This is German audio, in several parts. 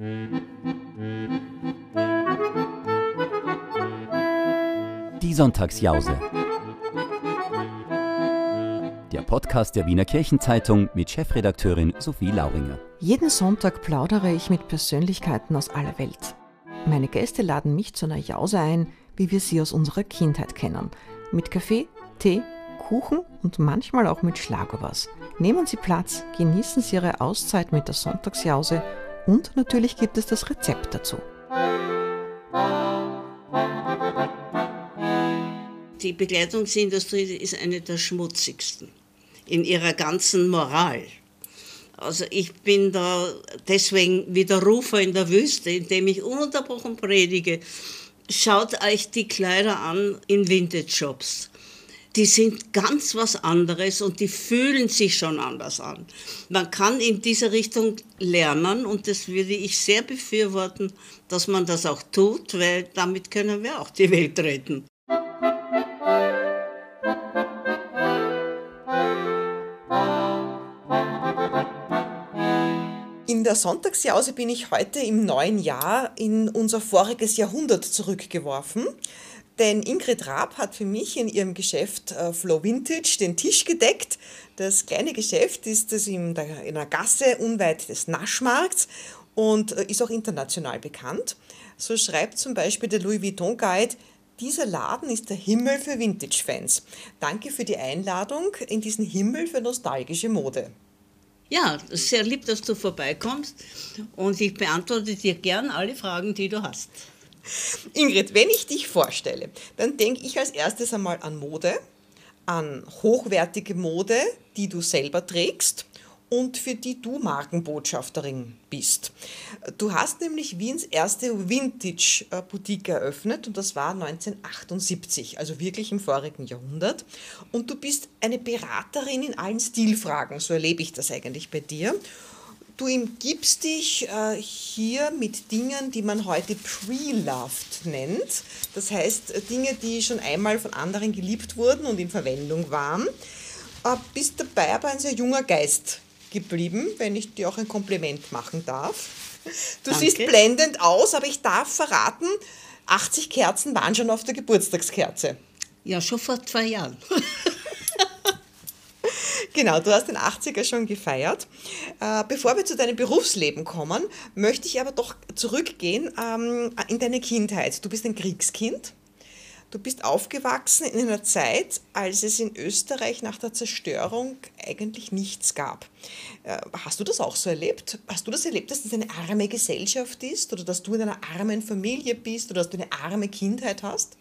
Die Sonntagsjause. Der Podcast der Wiener Kirchenzeitung mit Chefredakteurin Sophie Lauringer. Jeden Sonntag plaudere ich mit Persönlichkeiten aus aller Welt. Meine Gäste laden mich zu einer Jause ein, wie wir sie aus unserer Kindheit kennen. Mit Kaffee, Tee, Kuchen und manchmal auch mit Schlagobers. Nehmen Sie Platz, genießen Sie Ihre Auszeit mit der Sonntagsjause und natürlich gibt es das Rezept dazu. Die Bekleidungsindustrie ist eine der schmutzigsten in ihrer ganzen Moral. Also ich bin da deswegen wie der Rufer in der Wüste, indem ich ununterbrochen predige. Schaut euch die Kleider an in Vintage-Shops. Die sind ganz was anderes und die fühlen sich schon anders an. Man kann in diese Richtung lernen und das würde ich sehr befürworten, dass man das auch tut, weil damit können wir auch die Welt retten. In der Sonntagsjause bin ich heute im neuen Jahr in unser voriges Jahrhundert zurückgeworfen. Denn Ingrid Raab hat für mich in ihrem Geschäft äh, Flow Vintage den Tisch gedeckt. Das kleine Geschäft ist es in, der, in einer Gasse unweit des Naschmarkts und äh, ist auch international bekannt. So schreibt zum Beispiel der Louis Vuitton Guide, dieser Laden ist der Himmel für Vintage-Fans. Danke für die Einladung in diesen Himmel für nostalgische Mode. Ja, sehr lieb, dass du vorbeikommst und ich beantworte dir gern alle Fragen, die du hast. Ingrid, wenn ich dich vorstelle, dann denke ich als erstes einmal an Mode, an hochwertige Mode, die du selber trägst und für die du Markenbotschafterin bist. Du hast nämlich Wiens erste Vintage-Boutique eröffnet und das war 1978, also wirklich im vorigen Jahrhundert. Und du bist eine Beraterin in allen Stilfragen, so erlebe ich das eigentlich bei dir. Du gibst dich äh, hier mit Dingen, die man heute pre-loved nennt. Das heißt, äh, Dinge, die schon einmal von anderen geliebt wurden und in Verwendung waren. Äh, bist dabei aber ein sehr junger Geist geblieben, wenn ich dir auch ein Kompliment machen darf. Du Danke. siehst blendend aus, aber ich darf verraten, 80 Kerzen waren schon auf der Geburtstagskerze. Ja, schon vor zwei Jahren. genau, du hast den 80er schon gefeiert. Äh, bevor wir zu deinem Berufsleben kommen, möchte ich aber doch zurückgehen ähm, in deine Kindheit. Du bist ein Kriegskind. Du bist aufgewachsen in einer Zeit, als es in Österreich nach der Zerstörung eigentlich nichts gab. Äh, hast du das auch so erlebt? Hast du das erlebt, dass das eine arme Gesellschaft ist oder dass du in einer armen Familie bist oder dass du eine arme Kindheit hast?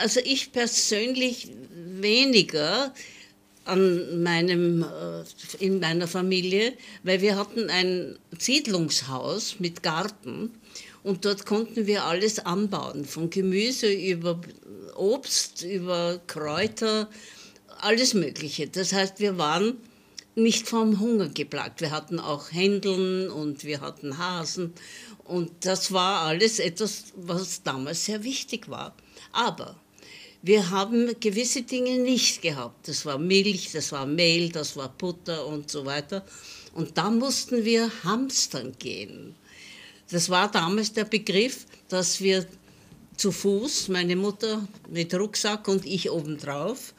Also ich persönlich weniger an meinem, äh, in meiner Familie, weil wir hatten ein Siedlungshaus mit Garten und dort konnten wir alles anbauen, von Gemüse über Obst, über Kräuter, alles Mögliche. Das heißt, wir waren nicht vom Hunger geplagt. Wir hatten auch Händeln und wir hatten Hasen. Und das war alles etwas, was damals sehr wichtig war. Aber wir haben gewisse Dinge nicht gehabt. Das war Milch, das war Mehl, das war Butter und so weiter. Und da mussten wir hamstern gehen. Das war damals der Begriff, dass wir zu Fuß, meine Mutter mit Rucksack und ich obendrauf,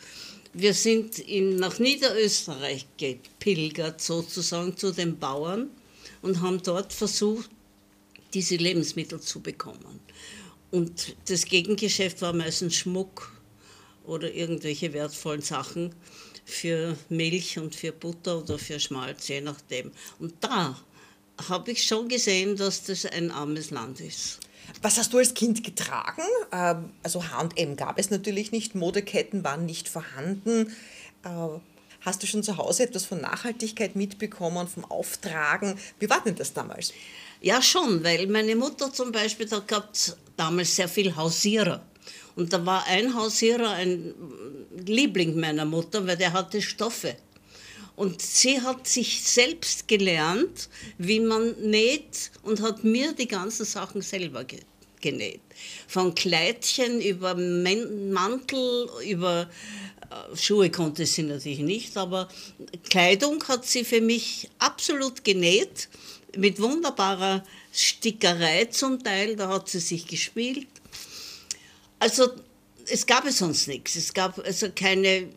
wir sind in, nach Niederösterreich gepilgert, sozusagen zu den Bauern und haben dort versucht, diese Lebensmittel zu bekommen. Und das Gegengeschäft war meistens Schmuck oder irgendwelche wertvollen Sachen für Milch und für Butter oder für Schmalz, je nachdem. Und da habe ich schon gesehen, dass das ein armes Land ist. Was hast du als Kind getragen? Ähm, also HM gab es natürlich nicht, Modeketten waren nicht vorhanden. Äh, hast du schon zu Hause etwas von Nachhaltigkeit mitbekommen, vom Auftragen? Wie war denn das damals? Ja, schon, weil meine Mutter zum Beispiel, da gab es damals sehr viel Hausierer. Und da war ein Hausierer ein Liebling meiner Mutter, weil der hatte Stoffe. Und sie hat sich selbst gelernt, wie man näht und hat mir die ganzen Sachen selber genäht. Von Kleidchen über Mantel, über äh, Schuhe konnte sie natürlich nicht, aber Kleidung hat sie für mich absolut genäht mit wunderbarer Stickerei zum Teil, da hat sie sich gespielt. Also es gab es sonst nichts. Es gab also keine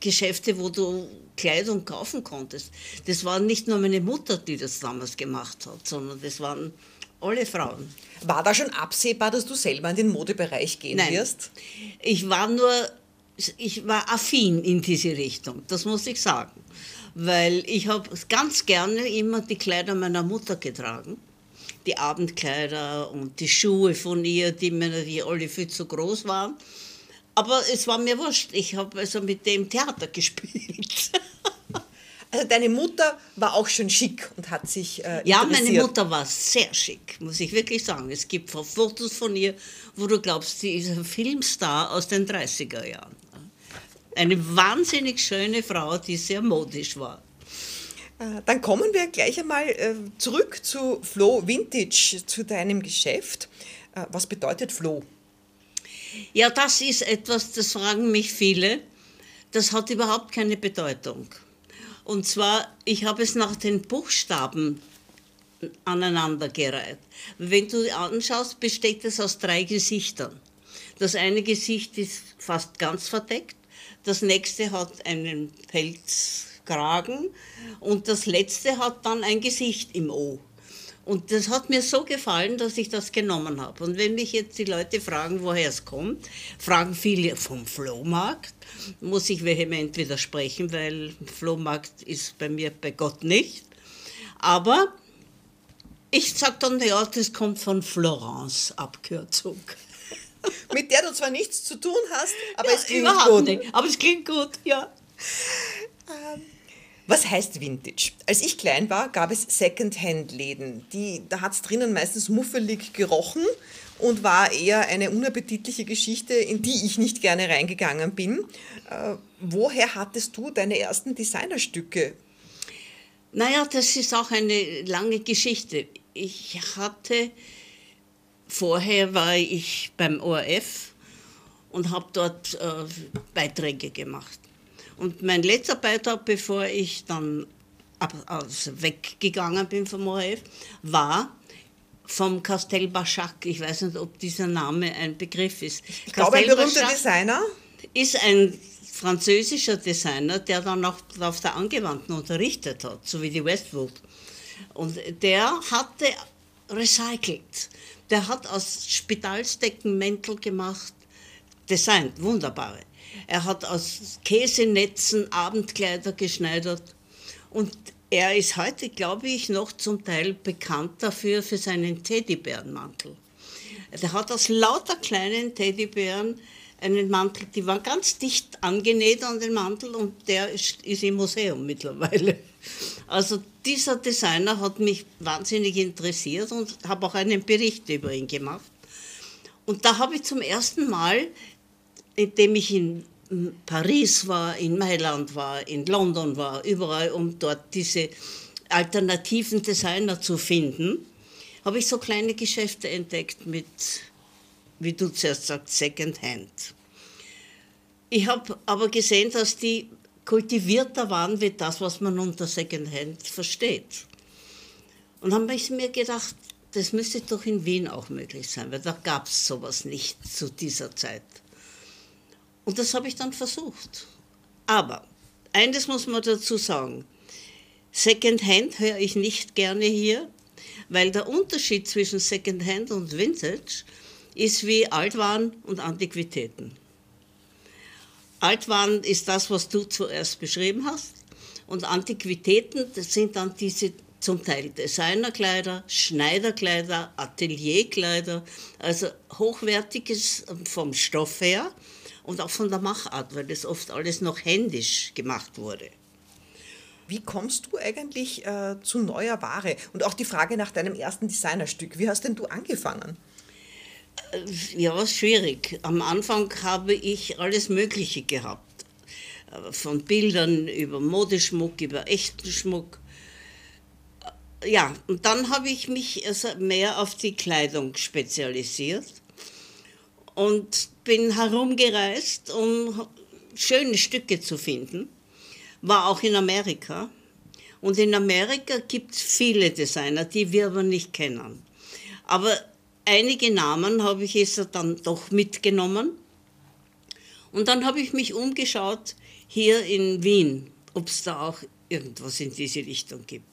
Geschäfte, wo du Kleidung kaufen konntest. Das war nicht nur meine Mutter, die das damals gemacht hat, sondern das waren alle Frauen. War da schon absehbar, dass du selber in den Modebereich gehen Nein. wirst? Ich war nur, ich war affin in diese Richtung, das muss ich sagen. Weil ich habe ganz gerne immer die Kleider meiner Mutter getragen. Die Abendkleider und die Schuhe von ihr, die mir natürlich alle viel zu groß waren. Aber es war mir wurscht. Ich habe also mit dem Theater gespielt. Also deine Mutter war auch schon schick und hat sich äh, Ja, meine. Mutter war sehr schick, muss ich wirklich sagen. Es gibt Fotos von ihr, wo du glaubst, sie ist ein Filmstar aus den 30er Jahren. Eine wahnsinnig schöne Frau, die sehr modisch war. Äh, Dann kommen wir gleich einmal äh, zurück zu Flow Vintage, zu deinem Geschäft. Äh, Was bedeutet Flow? Ja, das ist etwas, das fragen mich viele. Das hat überhaupt keine Bedeutung. Und zwar, ich habe es nach den Buchstaben aneinandergereiht. Wenn du anschaust, besteht es aus drei Gesichtern. Das eine Gesicht ist fast ganz verdeckt, das nächste hat einen Pelzkragen und das letzte hat dann ein Gesicht im O. Und das hat mir so gefallen, dass ich das genommen habe. Und wenn mich jetzt die Leute fragen, woher es kommt, fragen viele vom Flohmarkt, muss ich vehement widersprechen, weil Flohmarkt ist bei mir bei Gott nicht. Aber ich sage dann, ja, das kommt von Florence, Abkürzung. Mit der du zwar nichts zu tun hast, aber Ja, es klingt gut. nicht. Aber es klingt gut, ja. Was heißt Vintage? Als ich klein war, gab es Second-Hand-Läden. Da hat es drinnen meistens muffelig gerochen und war eher eine unappetitliche Geschichte, in die ich nicht gerne reingegangen bin. Äh, woher hattest du deine ersten Designerstücke? Naja, das ist auch eine lange Geschichte. Ich hatte, vorher war ich beim ORF und habe dort äh, Beiträge gemacht. Und mein letzter Beitrag, bevor ich dann ab, also weggegangen bin vom ORF, war vom Castel Bachac. Ich weiß nicht, ob dieser Name ein Begriff ist. Ich glaube, ein berühmter Designer. ist ein französischer Designer, der dann auch auf der Angewandten unterrichtet hat, so wie die Westwood. Und der hatte recycelt. Der hat aus Spitalsdecken Mäntel gemacht, designt, wunderbare. Er hat aus Käsenetzen Abendkleider geschneidert. Und er ist heute, glaube ich, noch zum Teil bekannt dafür, für seinen Teddybärenmantel. Der hat aus lauter kleinen Teddybären einen Mantel, die waren ganz dicht angenäht an den Mantel und der ist, ist im Museum mittlerweile. Also dieser Designer hat mich wahnsinnig interessiert und habe auch einen Bericht über ihn gemacht. Und da habe ich zum ersten Mal, indem ich in Paris war, in Mailand war, in London war, überall, um dort diese alternativen Designer zu finden, habe ich so kleine Geschäfte entdeckt mit, wie du zuerst sagst, Secondhand. Ich habe aber gesehen, dass die kultivierter waren wie das, was man unter Secondhand versteht. Und dann habe ich mir gedacht, das müsste doch in Wien auch möglich sein, weil da gab es sowas nicht zu dieser Zeit. Und das habe ich dann versucht. Aber eines muss man dazu sagen, Secondhand höre ich nicht gerne hier, weil der Unterschied zwischen Secondhand und Vintage ist wie Altwaren und Antiquitäten. Altwaren ist das, was du zuerst beschrieben hast. Und Antiquitäten, das sind dann diese zum Teil Designerkleider, Schneiderkleider, Atelierkleider, also hochwertiges vom Stoff her und auch von der Machart, weil das oft alles noch händisch gemacht wurde. Wie kommst du eigentlich äh, zu neuer Ware? Und auch die Frage nach deinem ersten Designerstück. Wie hast denn du angefangen? Ja, schwierig. Am Anfang habe ich alles Mögliche gehabt. Von Bildern über Modeschmuck, über echten Schmuck. Ja, und dann habe ich mich mehr auf die Kleidung spezialisiert und bin herumgereist, um schöne Stücke zu finden. War auch in Amerika Und in Amerika gibt es viele Designer, die wir aber nicht kennen. Aber einige Namen habe ich jetzt dann doch mitgenommen. Und dann habe ich mich umgeschaut hier in Wien, ob es da auch irgendwas in diese Richtung gibt.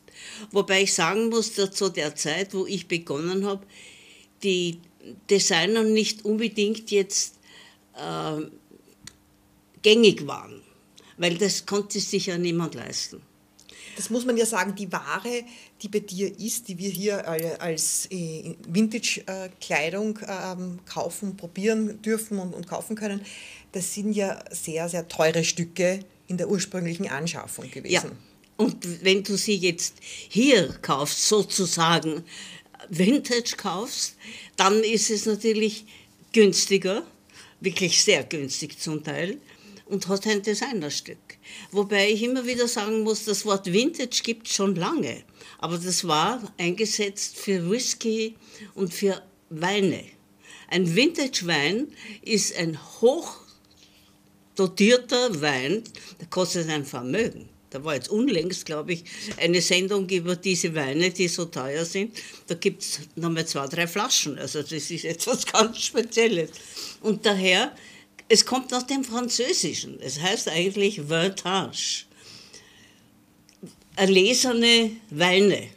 Wobei ich sagen muss, dass zu der Zeit, wo ich begonnen habe, die Designer nicht unbedingt jetzt äh, gängig waren, weil das konnte sich ja niemand leisten. Das muss man ja sagen, die Ware, die bei dir ist, die wir hier als äh, Vintage-Kleidung ähm, kaufen, probieren dürfen und kaufen können, das sind ja sehr, sehr teure Stücke in der ursprünglichen Anschaffung gewesen. Ja. Und wenn du sie jetzt hier kaufst, sozusagen Vintage kaufst, dann ist es natürlich günstiger, wirklich sehr günstig zum Teil, und hat ein Designerstück. Wobei ich immer wieder sagen muss, das Wort Vintage gibt es schon lange, aber das war eingesetzt für Whisky und für Weine. Ein Vintage-Wein ist ein hochdotierter Wein, der kostet ein Vermögen. Da war jetzt unlängst, glaube ich, eine Sendung über diese Weine, die so teuer sind. Da gibt es nochmal zwei, drei Flaschen. Also das ist etwas ganz Spezielles. Und daher, es kommt aus dem Französischen. Es heißt eigentlich Vintage. Erlesene Weine.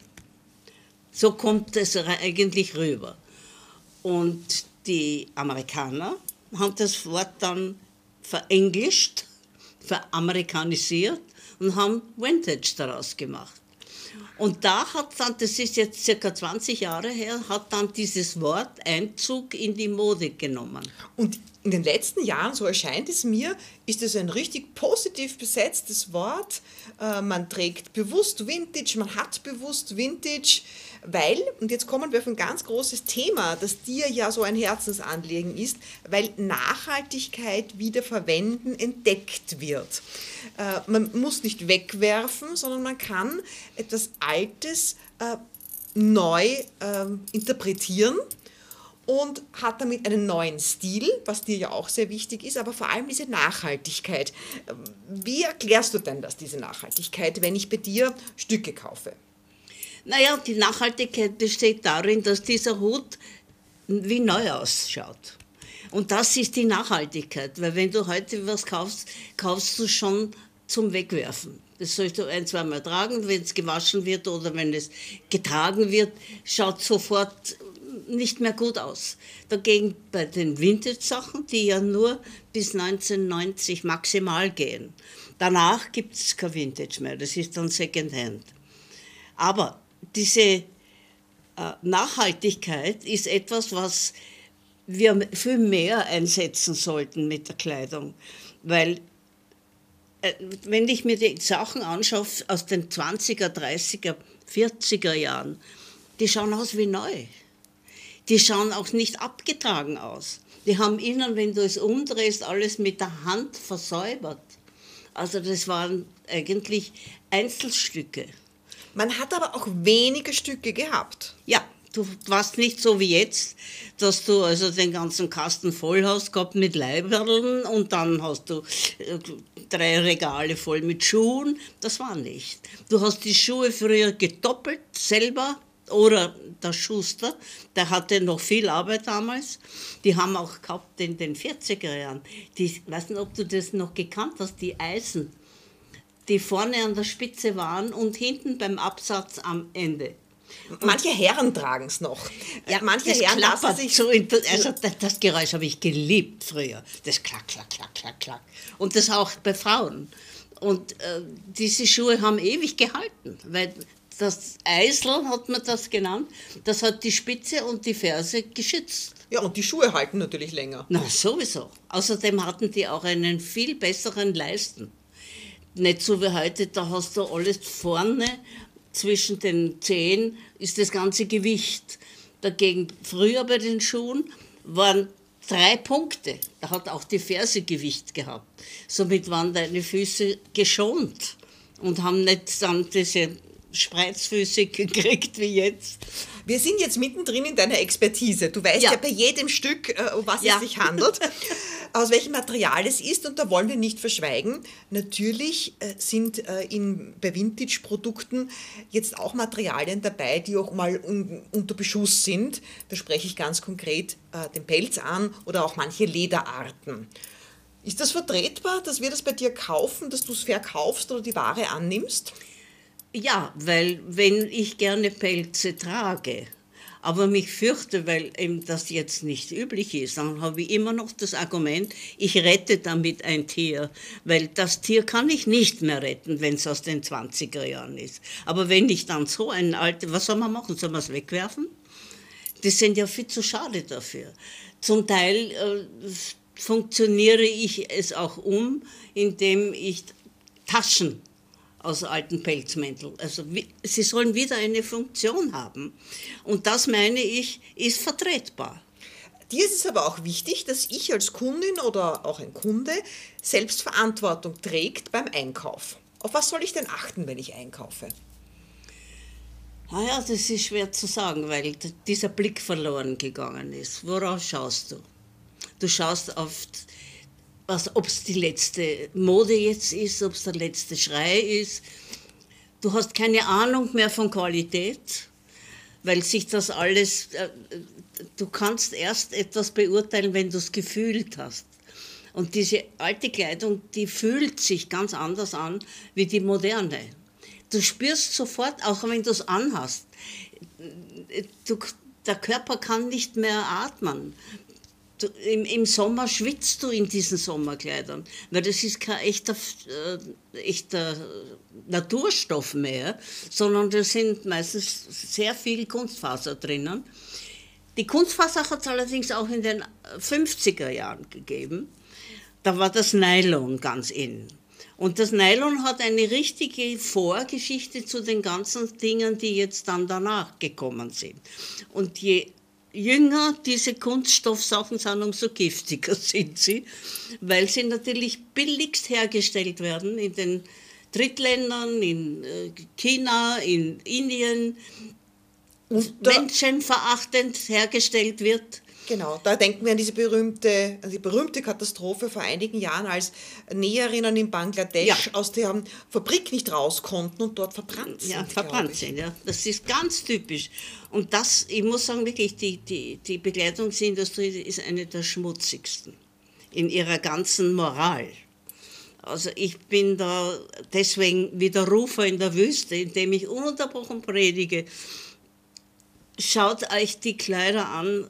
So kommt es eigentlich rüber. Und die Amerikaner haben das Wort dann verenglischt, veramerikanisiert und haben Vintage daraus gemacht. Und da hat dann, das ist jetzt circa 20 Jahre her, hat dann dieses Wort Einzug in die Mode genommen. Und in den letzten Jahren, so erscheint es mir, ist es ein richtig positiv besetztes Wort. Äh, man trägt bewusst Vintage, man hat bewusst Vintage, weil, und jetzt kommen wir auf ein ganz großes Thema, das dir ja so ein Herzensanliegen ist, weil Nachhaltigkeit wiederverwenden entdeckt wird. Äh, man muss nicht wegwerfen, sondern man kann etwas Altes äh, neu ähm, interpretieren und hat damit einen neuen Stil, was dir ja auch sehr wichtig ist, aber vor allem diese Nachhaltigkeit. Wie erklärst du denn das, diese Nachhaltigkeit, wenn ich bei dir Stücke kaufe? Naja, die Nachhaltigkeit besteht darin, dass dieser Hut wie neu ausschaut. Und das ist die Nachhaltigkeit, weil wenn du heute was kaufst, kaufst du schon zum Wegwerfen. Das sollst du ein, zweimal tragen, wenn es gewaschen wird oder wenn es getragen wird, schaut sofort nicht mehr gut aus. Dagegen bei den Vintage-Sachen, die ja nur bis 1990 maximal gehen. Danach gibt es kein Vintage mehr, das ist dann Secondhand. Aber diese äh, Nachhaltigkeit ist etwas, was wir viel mehr einsetzen sollten mit der Kleidung. Weil, äh, wenn ich mir die Sachen anschaue aus den 20er, 30er, 40er Jahren, die schauen aus wie neu die schauen auch nicht abgetragen aus. Die haben innen, wenn du es umdrehst, alles mit der Hand versäubert. Also das waren eigentlich Einzelstücke. Man hat aber auch wenige Stücke gehabt. Ja, du warst nicht so wie jetzt, dass du also den ganzen Kasten voll hast gehabt mit Leiberln und dann hast du äh, drei Regale voll mit Schuhen. Das war nicht. Du hast die Schuhe früher gedoppelt selber oder der Schuster, der hatte noch viel Arbeit damals. Die haben auch gehabt in den 40er Jahren. Ich weiß nicht, ob du das noch gekannt hast, die Eisen, die vorne an der Spitze waren und hinten beim Absatz am Ende. Manche Herren tragen es noch. Ja, manche das Herren lassen sich so. Also das, das Geräusch habe ich geliebt früher. Das klack, klack, klack, klack, klack. Und das auch bei Frauen. Und äh, diese Schuhe haben ewig gehalten, weil das Eisel hat man das genannt, das hat die Spitze und die Ferse geschützt. Ja, und die Schuhe halten natürlich länger. Na, sowieso. Außerdem hatten die auch einen viel besseren Leisten. Nicht so wie heute, da hast du alles vorne zwischen den Zehen ist das ganze Gewicht. Dagegen früher bei den Schuhen waren drei Punkte. Da hat auch die Ferse Gewicht gehabt. Somit waren deine Füße geschont und haben nicht dann diese Spreizfüße gekriegt wie jetzt. Wir sind jetzt mittendrin in deiner Expertise. Du weißt ja, ja bei jedem Stück, uh, um was ja. es sich handelt. aus welchem Material es ist und da wollen wir nicht verschweigen. Natürlich äh, sind äh, in, bei Vintage-Produkten jetzt auch Materialien dabei, die auch mal un, unter Beschuss sind. Da spreche ich ganz konkret äh, den Pelz an oder auch manche Lederarten. Ist das vertretbar, dass wir das bei dir kaufen, dass du es verkaufst oder die Ware annimmst? Ja, weil wenn ich gerne Pelze trage, aber mich fürchte, weil eben das jetzt nicht üblich ist, dann habe ich immer noch das Argument, ich rette damit ein Tier, weil das Tier kann ich nicht mehr retten, wenn es aus den 20er Jahren ist. Aber wenn ich dann so ein altes, was soll man machen? Soll man es wegwerfen? Die sind ja viel zu schade dafür. Zum Teil äh, funktioniere ich es auch um, indem ich Taschen aus alten Pelzmänteln. Also sie sollen wieder eine Funktion haben. Und das meine ich, ist vertretbar. Dir ist es aber auch wichtig, dass ich als Kundin oder auch ein Kunde selbst Verantwortung trägt beim Einkauf. Auf was soll ich denn achten, wenn ich einkaufe? Naja, das ist schwer zu sagen, weil dieser Blick verloren gegangen ist. Worauf schaust du? Du schaust auf ob es die letzte Mode jetzt ist, ob es der letzte Schrei ist. Du hast keine Ahnung mehr von Qualität, weil sich das alles, äh, du kannst erst etwas beurteilen, wenn du es gefühlt hast. Und diese alte Kleidung, die fühlt sich ganz anders an wie die moderne. Du spürst sofort, auch wenn du es anhast, du, der Körper kann nicht mehr atmen du, im, im, Sommer schwitzt du in diesen Sommerkleidern, weil das ist kein echter, äh, echter Naturstoff mehr, sondern da sind meistens sehr viel Kunstfaser drinnen. Die Kunstfaser hat es allerdings auch in den 50er Jahren gegeben. Da war das Nylon ganz in. Und das Nylon hat eine richtige Vorgeschichte zu den ganzen Dingen, die jetzt dann danach gekommen sind. Und je jünger diese Kunststoffsachen sind, umso giftiger sind sie, weil sie natürlich billigst hergestellt werden in den Drittländern, in äh, China, in Indien, menschenverachtend hergestellt wird. Genau, da denken wir an diese berühmte, an die berühmte Katastrophe vor einigen Jahren, als Näherinnen in Bangladesch ja. aus der Fabrik nicht raus konnten und dort verbrannt sind. Ja, verbrannt sind, ja. Das ist ganz typisch. Und das, ich muss sagen, wirklich, die, die, die Bekleidungsindustrie ist eine der schmutzigsten in ihrer ganzen Moral. Also ich bin da deswegen wie der Rufer in der Wüste, indem ich ununterbrochen predige. Schaut euch die Kleider an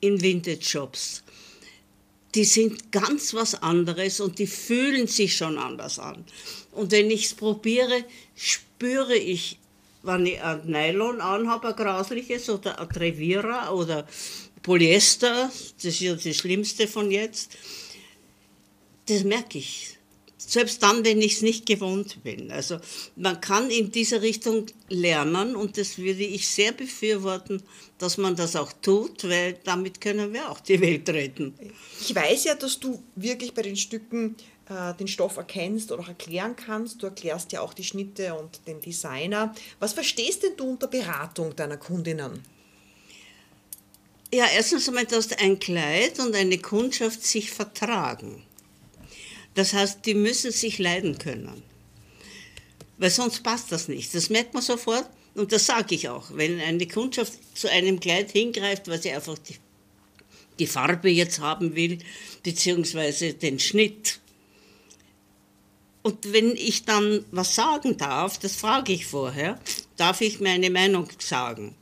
in Vintage-Shops. Die sind ganz was anderes und die fühlen sich schon anders an. Und wenn ich es probiere, spüre ich, wenn ich ein Nylon anhabe, ein grausliches, oder ein Trevira oder Polyester, das ist ja das Schlimmste von jetzt, das merke ich selbst dann, wenn ich es nicht gewohnt bin. Also man kann in dieser Richtung lernen und das würde ich sehr befürworten, dass man das auch tut, weil damit können wir auch die Welt retten. Ich weiß ja, dass du wirklich bei den Stücken äh, den Stoff erkennst oder auch erklären kannst. Du erklärst ja auch die Schnitte und den Designer. Was verstehst denn du unter Beratung deiner Kundinnen? Ja, erstens einmal, dass ein Kleid und eine Kundschaft sich vertragen. Das heißt, die müssen sich leiden können. Weil sonst passt das nicht. Das merkt man sofort und das sage ich auch. Wenn eine Kundschaft zu einem Kleid hingreift, weil sie einfach die, die Farbe jetzt haben will, beziehungsweise den Schnitt. Und wenn ich dann was sagen darf, das frage ich vorher, darf ich meine Meinung sagen.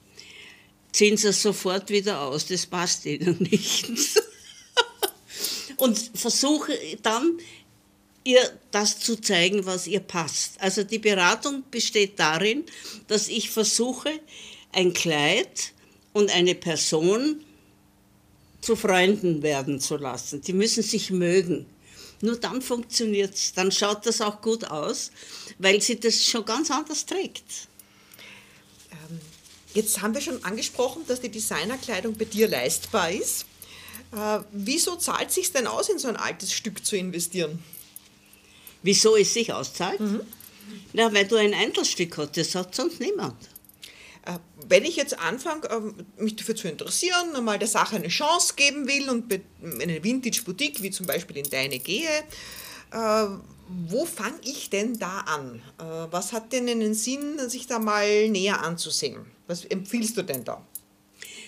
Ziehen sie es sofort wieder aus, das passt ihnen nicht. und versuche dann ihr das zu zeigen, was ihr passt. Also die Beratung besteht darin, dass ich versuche, ein Kleid und eine Person zu Freunden werden zu lassen. Die müssen sich mögen. Nur dann funktioniert es, dann schaut das auch gut aus, weil sie das schon ganz anders trägt. Ähm, jetzt haben wir schon angesprochen, dass die Designerkleidung bei dir leistbar ist. Äh, wieso zahlt es sich denn aus, in so ein altes Stück zu investieren? Wieso es sich auszahlt? Mhm. Na, weil du ein Einzelstück hast, das hat sonst niemand. Äh, wenn ich jetzt anfange, ähm, mich dafür zu interessieren, einmal der Sache eine Chance geben will und in eine Vintage-Boutique, wie zum Beispiel in deine gehe, äh, wo fange ich denn da an? Äh, was hat denn einen Sinn, sich da mal näher anzusehen? Was empfiehlst du denn da?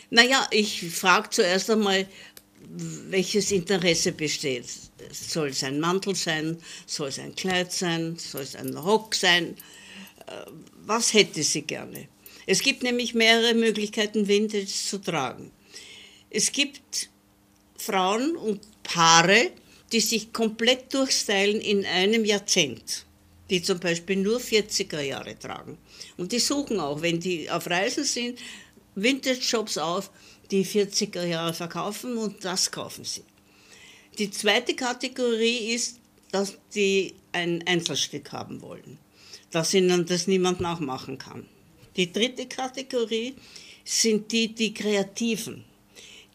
Naja, ich frage zuerst einmal, welches Interesse besteht. Soll es ein Mantel sein? Soll es ein Kleid sein? Soll es ein Rock sein? Äh, was hätte sie gerne? Es gibt nämlich mehrere Möglichkeiten, Vintage zu tragen. Es gibt Frauen und Paare, die sich komplett durchstylen in einem Jahrzehnt, die zum Beispiel nur 40er Jahre tragen. Und die suchen auch, wenn die auf Reisen sind, Vintage-Shops auf, die 40er Jahre verkaufen und das kaufen sie. Die zweite Kategorie ist, dass die ein Einzelstück haben wollen, dass ihnen das niemand nachmachen kann. Die dritte Kategorie sind die, die Kreativen,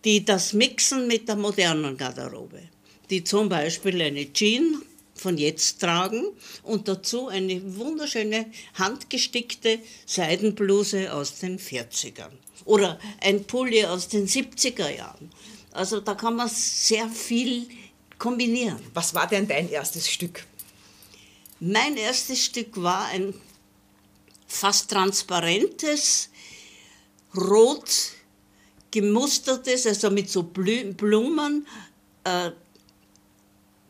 die das mixen mit der modernen Garderobe, die zum Beispiel eine Jeans von jetzt tragen und dazu eine wunderschöne handgestickte Seidenbluse aus den 40ern oder ein Pulli aus den 70er Jahren. Also da kann man sehr viel kombinieren. Was war denn dein erstes Stück? Mein erstes Stück war ein fast transparentes, rot gemustertes, also mit so Blumen, äh,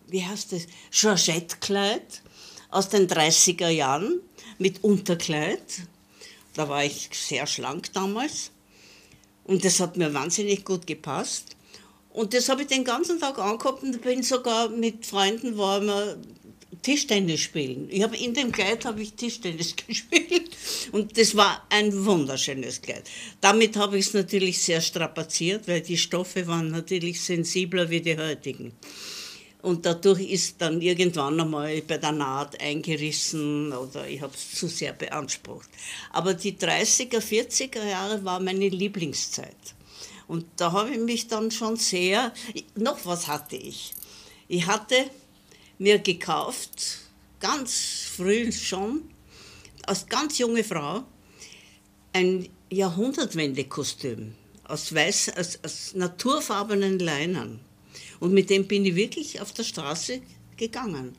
wie heißt das, Georgette-Kleid aus den 30er Jahren mit Unterkleid. Da war ich sehr schlank damals. Und das hat mir wahnsinnig gut gepasst. Und das habe ich den ganzen Tag angehabt und bin sogar mit Freunden, waren wir Tischtennis spielen. Ich habe in dem Kleid habe ich Tischtennis gespielt und das war ein wunderschönes Kleid. Damit habe ich es natürlich sehr strapaziert, weil die Stoffe waren natürlich sensibler wie die heutigen. Und dadurch ist dann irgendwann einmal bei der Naht eingerissen oder ich habe es zu sehr beansprucht. Aber die 30er, 40er Jahre war meine Lieblingszeit. Und da habe ich mich dann schon sehr, noch was hatte ich. Ich hatte mir gekauft, ganz früh schon, als ganz junge Frau, ein Jahrhundertwende-Kostüm aus, aus, aus naturfarbenen Leinern. Und mit dem bin ich wirklich auf der Straße gegangen.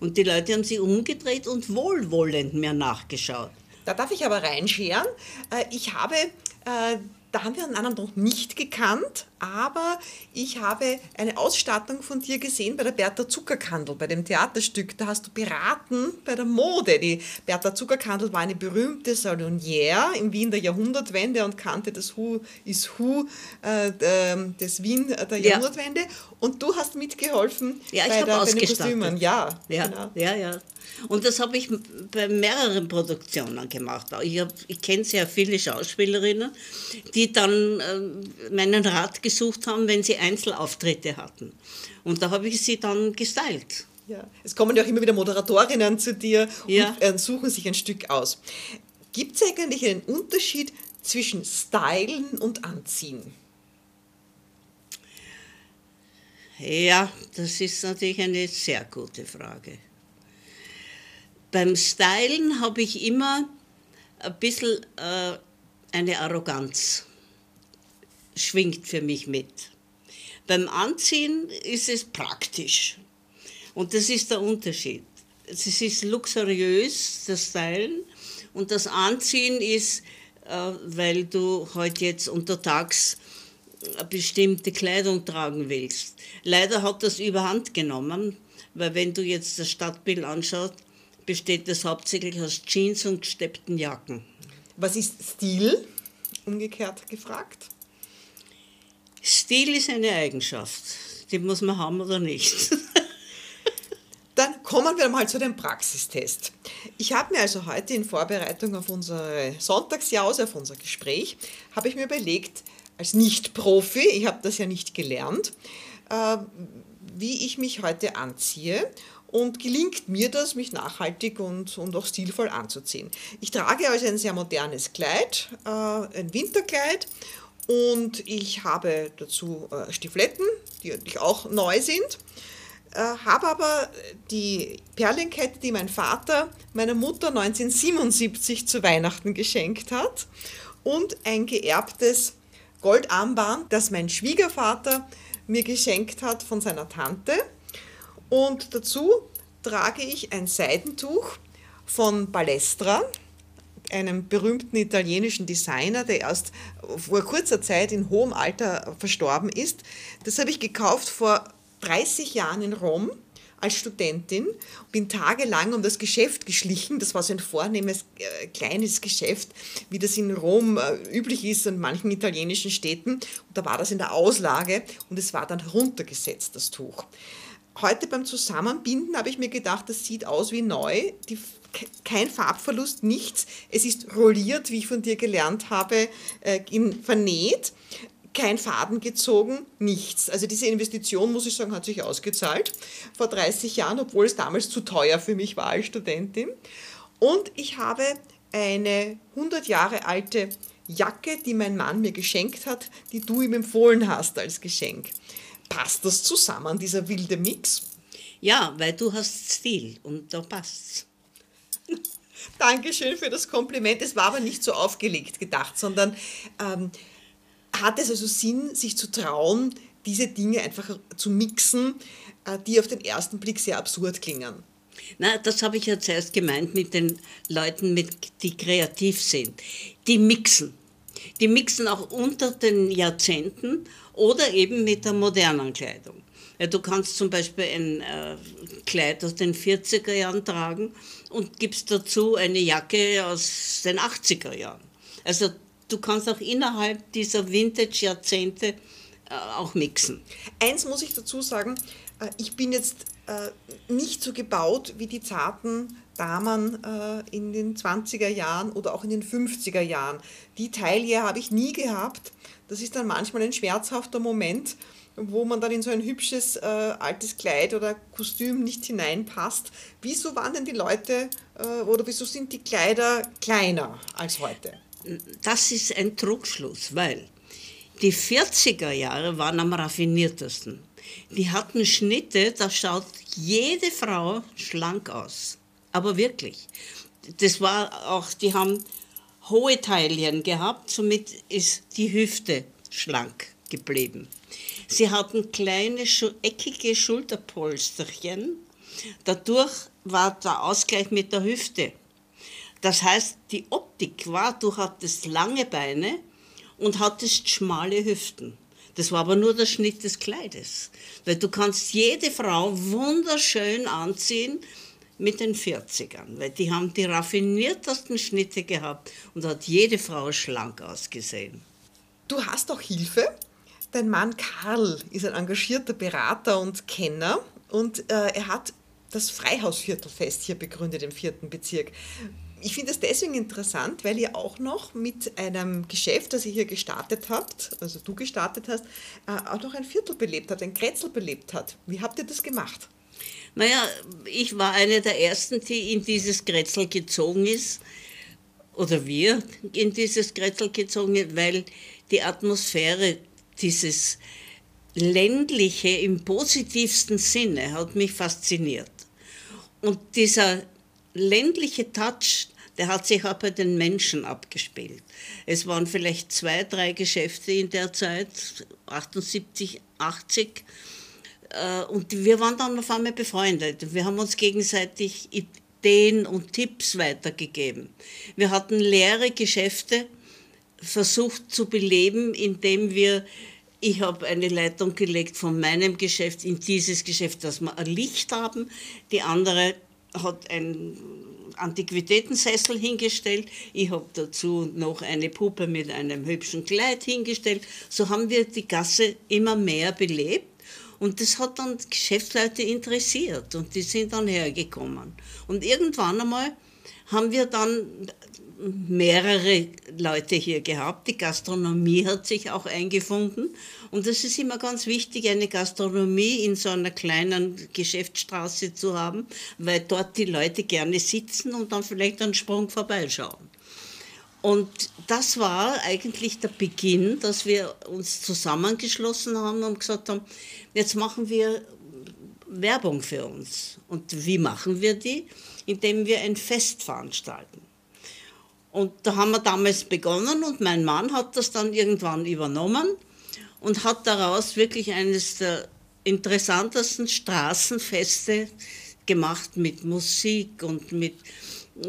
Und die Leute haben sich umgedreht und wohlwollend mir nachgeschaut. Da darf ich aber reinscheren. Äh, ich habe äh, da haben wir einander noch nicht gekannt, aber ich habe eine Ausstattung von dir gesehen bei der Bertha Zuckerkandel, bei dem Theaterstück. Da hast du beraten bei der Mode. Die Bertha Zuckerkandel war eine berühmte Salonière in Wien der Jahrhundertwende und kannte das Who is Who äh, des Wien der Jahrhundertwende. Ja. Und du hast mitgeholfen ja, ich bei, der, bei den Kostümen. Ja, ja, genau. ja, ja. Und das habe ich bei mehreren Produktionen gemacht. Ich, ich kenne sehr viele Schauspielerinnen, die dann äh, meinen Rat gesucht haben, wenn sie Einzelauftritte hatten. Und da habe ich sie dann gestylt. Ja. Es kommen ja auch immer wieder Moderatorinnen zu dir ja. und äh, suchen sich ein Stück aus. Gibt es eigentlich einen Unterschied zwischen Stylen und Anziehen? Ja, das ist natürlich eine sehr gute Frage. Beim Stylen habe ich immer ein bisschen äh, eine Arroganz, schwingt für mich mit. Beim Anziehen ist es praktisch. Und das ist der Unterschied. Es ist luxuriös, das Stylen, und das Anziehen ist, äh, weil du heute halt jetzt untertags eine bestimmte Kleidung tragen willst. Leider hat das überhand genommen, weil wenn du jetzt das Stadtbild anschaust, besteht das hauptsächlich aus Jeans und gesteppten Jacken. Was ist Stil? Umgekehrt gefragt. Stil ist eine Eigenschaft. Die muss man haben oder nicht. Dann kommen wir mal zu dem Praxistest. Ich habe mir also heute in Vorbereitung auf unsere Sonntagsjause, auf unser Gespräch, habe ich mir überlegt, als Nicht-Profi, ich habe das ja nicht gelernt, äh, wie ich mich heute anziehe und gelingt mir das, mich nachhaltig und, und auch stilvoll anzuziehen. Ich trage also ein sehr modernes Kleid, äh, ein Winterkleid und ich habe dazu äh, Stifletten, die auch neu sind. äh, habe aber die Perlenkette, die mein Vater meiner Mutter 1977 zu Weihnachten geschenkt hat und ein geerbtes Goldarmband, das mein Schwiegervater mir geschenkt hat von seiner Tante. Und dazu trage ich ein Seidentuch von Balestra, einem berühmten italienischen Designer, der erst vor kurzer Zeit in hohem Alter verstorben ist. Das habe ich gekauft vor 30 Jahren in Rom als Studentin, bin tagelang um das Geschäft geschlichen. Das war so ein vornehmes äh, kleines Geschäft, wie das in Rom äh, üblich ist in manchen italienischen Städten. Und da war das in der Auslage und es war dann runtergesetzt, das Tuch. Heute beim Zusammenbinden habe ich mir gedacht, das sieht aus wie neu. Die, kein Farbverlust, nichts. Es ist rolliert, wie ich von dir gelernt habe, äh, in, vernäht kein Faden gezogen, nichts. Also diese Investition, muss ich sagen, hat sich ausgezahlt vor 30 Jahren, obwohl es damals zu teuer für mich war als Studentin. Und ich habe eine 100 Jahre alte Jacke, die mein Mann mir geschenkt hat, die du ihm empfohlen hast als Geschenk. Passt das zusammen, dieser wilde Mix? Ja, weil du hast Stil und da passt's. Dankeschön für das Kompliment. Es war aber nicht so aufgelegt gedacht, sondern ähm, hat es also Sinn, sich zu trauen, diese Dinge einfach zu mixen, äh, die auf den ersten Blick sehr absurd klingen? Na, das habe ich ja zuerst gemeint mit den Leuten, mit, die kreativ sind. Die mixen. Die mixen auch unter den Jahrzehnten oder eben mit der modernen Kleidung. Ja, du kannst zum Beispiel ein äh, Kleid aus den 40er Jahren tragen und gibst dazu eine Jacke aus den 80er Jahren. Also du kannst auch innerhalb dieser Vintage-Jahrzehnte äh, auch mixen. Eins muss ich dazu sagen, äh, ich bin jetzt äh, nicht so gebaut wie die zarten Damen äh, in den 20er Jahren oder auch in den 50er Jahren. Die Taille habe ich nie gehabt. Das ist dann manchmal ein schmerzhafter Moment, wo man dann in so ein hübsches äh, altes Kleid oder Kostüm nicht hineinpasst. Wieso waren denn die Leute äh, oder wieso sind die Kleider kleiner als heute? das ist ein Trugschluss, weil die 40er Jahre waren am raffiniertesten. Die hatten Schnitte, da schaut jede Frau schlank aus. Aber wirklich. Das war auch, die haben hohe Teilchen gehabt, somit ist die Hüfte schlank geblieben. Sie hatten kleine, eckige Schulterpolsterchen. Dadurch war der Ausgleich mit der Hüfte das heißt, die Optik war, du hattest lange Beine und hattest schmale Hüften. Das war aber nur der Schnitt des Kleides. Weil du kannst jede Frau wunderschön anziehen mit den 40ern, weil die haben die raffiniertesten Schnitte gehabt und hat jede Frau schlank ausgesehen. Du hast auch Hilfe. Dein Mann Karl ist ein engagierter Berater und Kenner und äh, er hat das Freihausviertelfest hier begründet im vierten Bezirk ich finde es deswegen interessant, weil ihr auch noch mit einem Geschäft, das ihr hier gestartet habt, also du gestartet hast, äh, auch noch ein Viertel belebt hat, ein Kretzel belebt hat. Wie habt ihr das gemacht? Naja, ich war eine der Ersten, die in dieses Kretzel gezogen ist, oder wir in dieses Kretzel gezogen sind, weil die Atmosphäre dieses ländliche im positivsten Sinne hat mich fasziniert. Und dieser ländliche Touch, der hat sich auch bei den Menschen abgespielt. Es waren vielleicht zwei, drei Geschäfte in der Zeit, 78, 80. Äh, und wir waren dann auf einmal befreundet. Wir haben uns gegenseitig Ideen und Tipps weitergegeben. Wir hatten leere Geschäfte versucht zu beleben, indem wir ich habe eine Leitung gelegt von meinem Geschäft in dieses Geschäft, dass wir ein Licht haben. Die andere hat einen Antiquitätensessel hingestellt. Ich habe dazu noch eine Puppe mit einem hübschen Kleid hingestellt. So haben wir die Gasse immer mehr belebt. Und das hat dann Geschäftsleute interessiert und die sind dann hergekommen. Und irgendwann einmal haben wir dann mehrere Leute hier gehabt. Die Gastronomie hat sich auch eingefunden. Und es ist immer ganz wichtig, eine Gastronomie in so einer kleinen Geschäftsstraße zu haben, weil dort die Leute gerne sitzen und dann vielleicht einen Sprung vorbeischauen. Und das war eigentlich der Beginn, dass wir uns zusammengeschlossen haben und gesagt haben, jetzt machen wir Werbung für uns. Und wie machen wir die? Indem wir ein Fest veranstalten. Und da haben wir damals begonnen und mein Mann hat das dann irgendwann übernommen und hat daraus wirklich eines der interessantesten Straßenfeste gemacht mit Musik und mit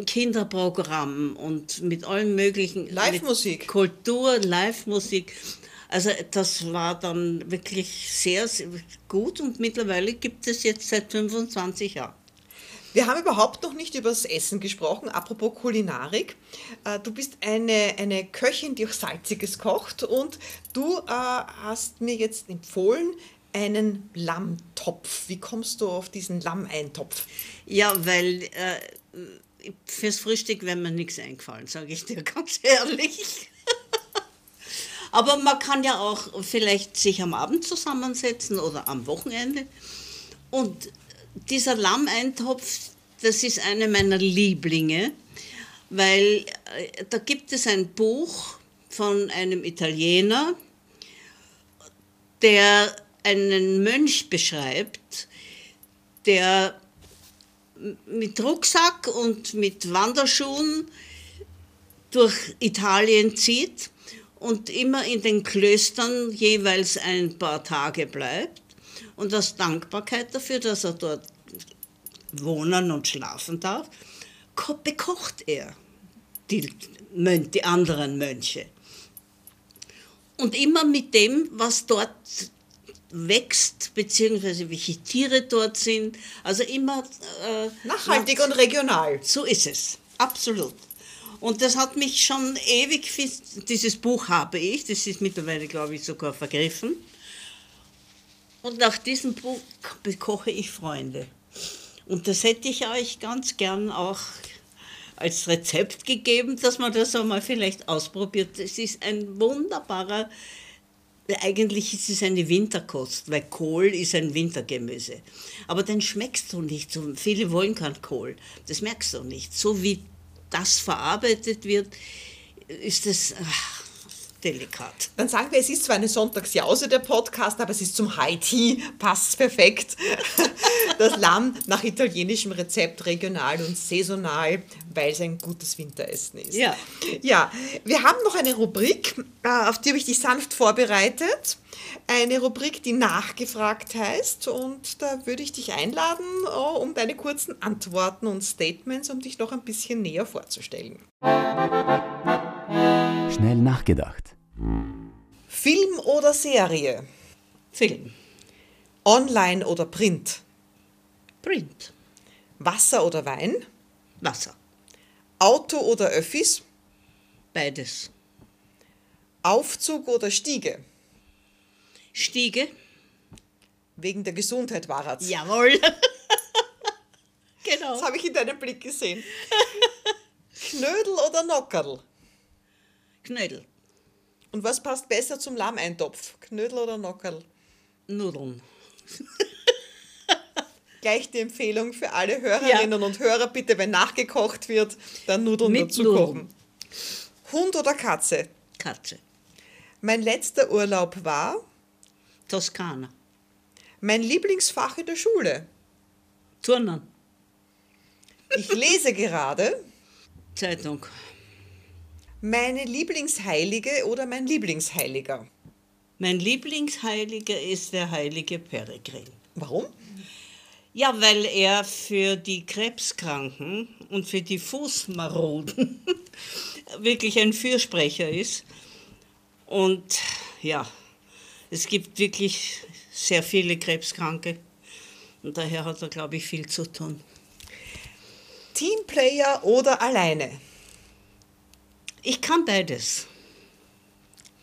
Kinderprogrammen und mit allem möglichen. Live-Musik. Kultur, Live-Musik. Also das war dann wirklich sehr, sehr gut und mittlerweile gibt es jetzt seit 25 Jahren. Wir haben überhaupt noch nicht über das Essen gesprochen, apropos Kulinarik. Äh, du bist eine, eine Köchin, die auch Salziges kocht und du äh, hast mir jetzt empfohlen, einen Lammtopf. Wie kommst du auf diesen Lammeintopf? Ja, weil äh, fürs Frühstück wäre mir nichts eingefallen, sage ich dir ganz ehrlich. Aber man kann ja auch vielleicht sich am Abend zusammensetzen oder am Wochenende. Und dieser Lammeintopf, das ist eine meiner Lieblinge, weil äh, da gibt es ein Buch von einem Italiener, der einen Mönch beschreibt, der mit Rucksack und mit Wanderschuhen durch Italien zieht und immer in den Klöstern jeweils ein paar Tage bleibt. Und aus Dankbarkeit dafür, dass er dort wohnen und schlafen darf, bekocht er die, die anderen Mönche. Und immer mit dem, was dort wächst, beziehungsweise welche Tiere dort sind. Also immer. Äh, Nachhaltig und regional. So ist es, absolut. Und das hat mich schon ewig, dieses Buch habe ich, das ist mittlerweile, glaube ich, sogar vergriffen. Und nach diesem Buch bekoche ich Freunde. Und das hätte ich euch ganz gern auch als Rezept gegeben, dass man das einmal vielleicht ausprobiert. Es ist ein wunderbarer eigentlich ist es eine Winterkost, weil Kohl ist ein Wintergemüse. Aber den schmeckst du nicht. So, viele wollen keinen Kohl. Das merkst du nicht. So wie das verarbeitet wird, ist es ach, delikat. Dann sagen wir, es ist zwar eine Sonntagsjause der Podcast, aber es ist zum High Tea, passt perfekt. Das Lamm nach italienischem Rezept, regional und saisonal, weil es ein gutes Winteressen ist. Ja. Ja, wir haben noch eine Rubrik, äh, auf die habe ich dich sanft vorbereitet. Eine Rubrik, die nachgefragt heißt. Und da würde ich dich einladen, oh, um deine kurzen Antworten und Statements, um dich noch ein bisschen näher vorzustellen. Schnell nachgedacht. Film oder Serie? Film. Online oder Print? Print. Wasser oder Wein? Wasser. Auto oder Öffis? Beides. Aufzug oder Stiege? Stiege. Wegen der Gesundheit war es. Jawohl. genau. Das habe ich in deinem Blick gesehen. Knödel oder Nockerl? Knödel. Und was passt besser zum Lammeintopf? Knödel oder Nockerl? Nudeln. Gleich die Empfehlung für alle Hörerinnen ja. und Hörer, bitte, wenn nachgekocht wird, dann Nudeln Mit dazu Nudeln. kochen. Hund oder Katze? Katze. Mein letzter Urlaub war? Toskana. Mein Lieblingsfach in der Schule? Turnen. Ich lese gerade. Zeitung. Meine Lieblingsheilige oder mein Lieblingsheiliger? Mein Lieblingsheiliger ist der heilige Peregrin. Warum? Ja, weil er für die Krebskranken und für die Fußmaroden wirklich ein Fürsprecher ist. Und ja, es gibt wirklich sehr viele Krebskranke und daher hat er, glaube ich, viel zu tun. Teamplayer oder alleine? Ich kann beides.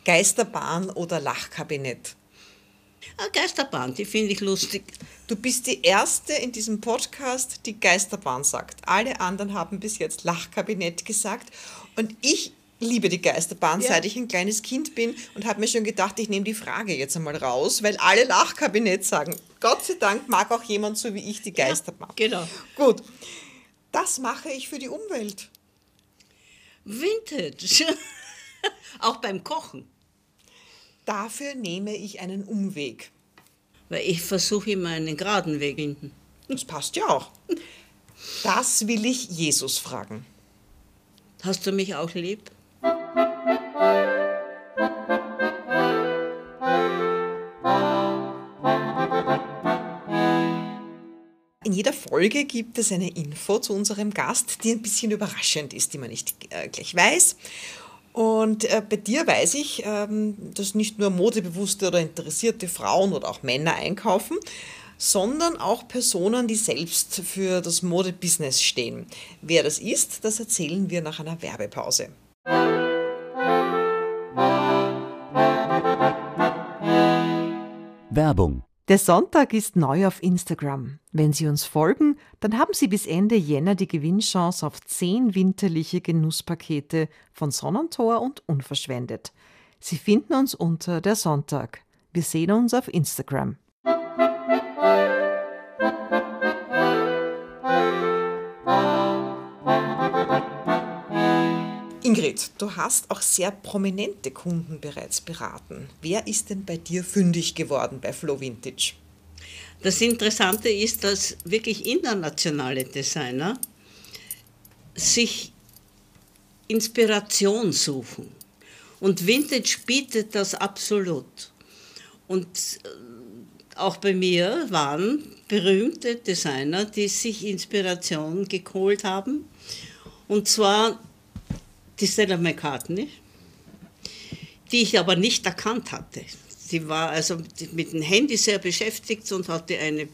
Geisterbahn oder Lachkabinett? Eine Geisterbahn, die finde ich lustig. Du bist die Erste in diesem Podcast, die Geisterbahn sagt. Alle anderen haben bis jetzt Lachkabinett gesagt. Und ich liebe die Geisterbahn, ja. seit ich ein kleines Kind bin und habe mir schon gedacht, ich nehme die Frage jetzt einmal raus, weil alle Lachkabinett sagen. Gott sei Dank mag auch jemand so wie ich die Geisterbahn. Ja, genau. Gut. Das mache ich für die Umwelt. Vintage. auch beim Kochen. Dafür nehme ich einen Umweg. Weil ich versuche immer einen geraden Weg finden. Das passt ja auch. Das will ich Jesus fragen. Hast du mich auch lieb? In jeder Folge gibt es eine Info zu unserem Gast, die ein bisschen überraschend ist, die man nicht äh, gleich weiß. Und äh, bei dir weiß ich, ähm, dass nicht nur modebewusste oder interessierte Frauen oder auch Männer einkaufen, sondern auch Personen, die selbst für das Modebusiness stehen. Wer das ist, das erzählen wir nach einer Werbepause. Werbung Der Sonntag ist neu auf Instagram. Wenn Sie uns folgen, dann haben Sie bis Ende Jänner die Gewinnchance auf 10 winterliche Genusspakete von Sonnentor und Unverschwendet. Sie finden uns unter der Sonntag. Wir sehen uns auf Instagram. Ingrid, du hast auch sehr prominente Kunden bereits beraten. Wer ist denn bei dir fündig geworden bei Flow Vintage? Das Interessante ist, dass wirklich internationale Designer sich Inspiration suchen. Und Vintage bietet das absolut. Und äh, auch bei mir waren berühmte Designer, die sich Inspiration geholt haben. Und zwar die Stella McCartney, die ich aber nicht erkannt hatte. Sie war also mit dem Handy sehr beschäftigt und hatte eine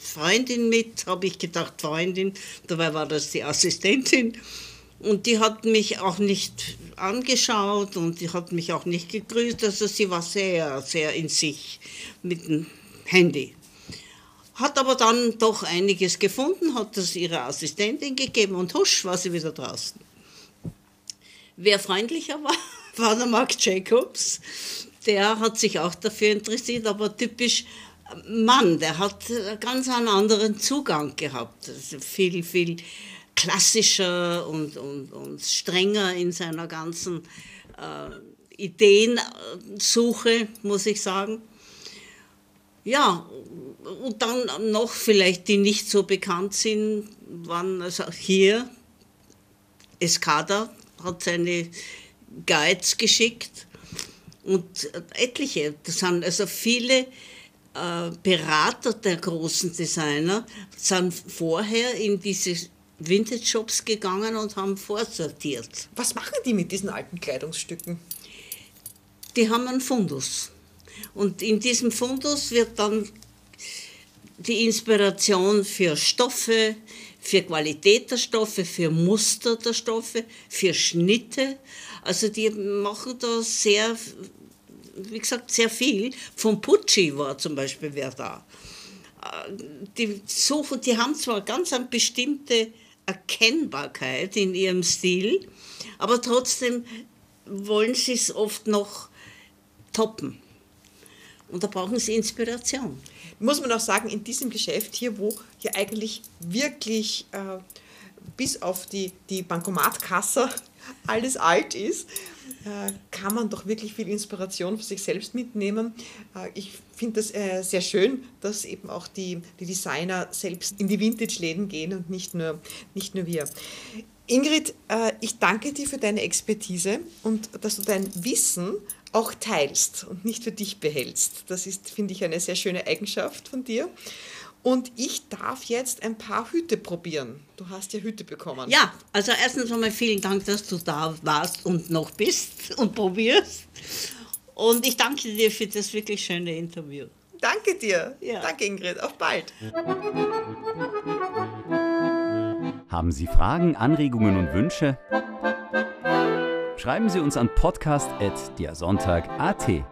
Freundin mit, habe ich gedacht, Freundin, dabei war das die Assistentin. Und die hat mich auch nicht angeschaut und die hat mich auch nicht gegrüßt. Also sie war sehr, sehr in sich mit dem Handy. Hat aber dann doch einiges gefunden, hat das ihrer Assistentin gegeben und husch war sie wieder draußen. Wer freundlicher war, war der Mark Jacobs. Der hat sich auch dafür interessiert, aber typisch Mann, der hat ganz einen anderen Zugang gehabt. Also viel, viel klassischer und, und, und strenger in seiner ganzen äh, Ideensuche, muss ich sagen. Ja, und dann noch vielleicht, die nicht so bekannt sind, waren also hier Escada hat seine Guides geschickt und etliche, das sind also viele äh, Berater der großen Designer, sind vorher in diese Vintage-Shops gegangen und haben vorsortiert. Was machen die mit diesen alten Kleidungsstücken? Die haben einen Fundus. Und in diesem Fundus wird dann die Inspiration für Stoffe, für Qualität der Stoffe, für Muster der Stoffe, für Schnitte. Also die machen da sehr, wie gesagt, sehr viel. Von Pucci war zum Beispiel wer da. Die, suchen, die haben zwar ganz eine bestimmte Erkennbarkeit in ihrem Stil, aber trotzdem wollen sie es oft noch toppen. Und da brauchen sie Inspiration muss man auch sagen, in diesem Geschäft hier, wo ja eigentlich wirklich äh, bis auf die, die Bankomatkasse alles alt ist, äh, kann man doch wirklich viel Inspiration für sich selbst mitnehmen. Äh, ich finde das äh, sehr schön, dass eben auch die, die Designer selbst in die Vintage-Läden gehen und nicht nur, nicht nur wir. Ingrid, ich danke dir für deine Expertise und dass du dein Wissen auch teilst und nicht für dich behältst. Das ist, finde ich, eine sehr schöne Eigenschaft von dir. Und ich darf jetzt ein paar Hüte probieren. Du hast ja Hüte bekommen. Ja, also erstens einmal vielen Dank, dass du da warst und noch bist und probierst. Und ich danke dir für das wirklich schöne Interview. Danke dir. Ja. Danke, Ingrid. Auf bald. Haben Sie Fragen, Anregungen und Wünsche? schreiben Sie uns an podcast.dersonntag.at.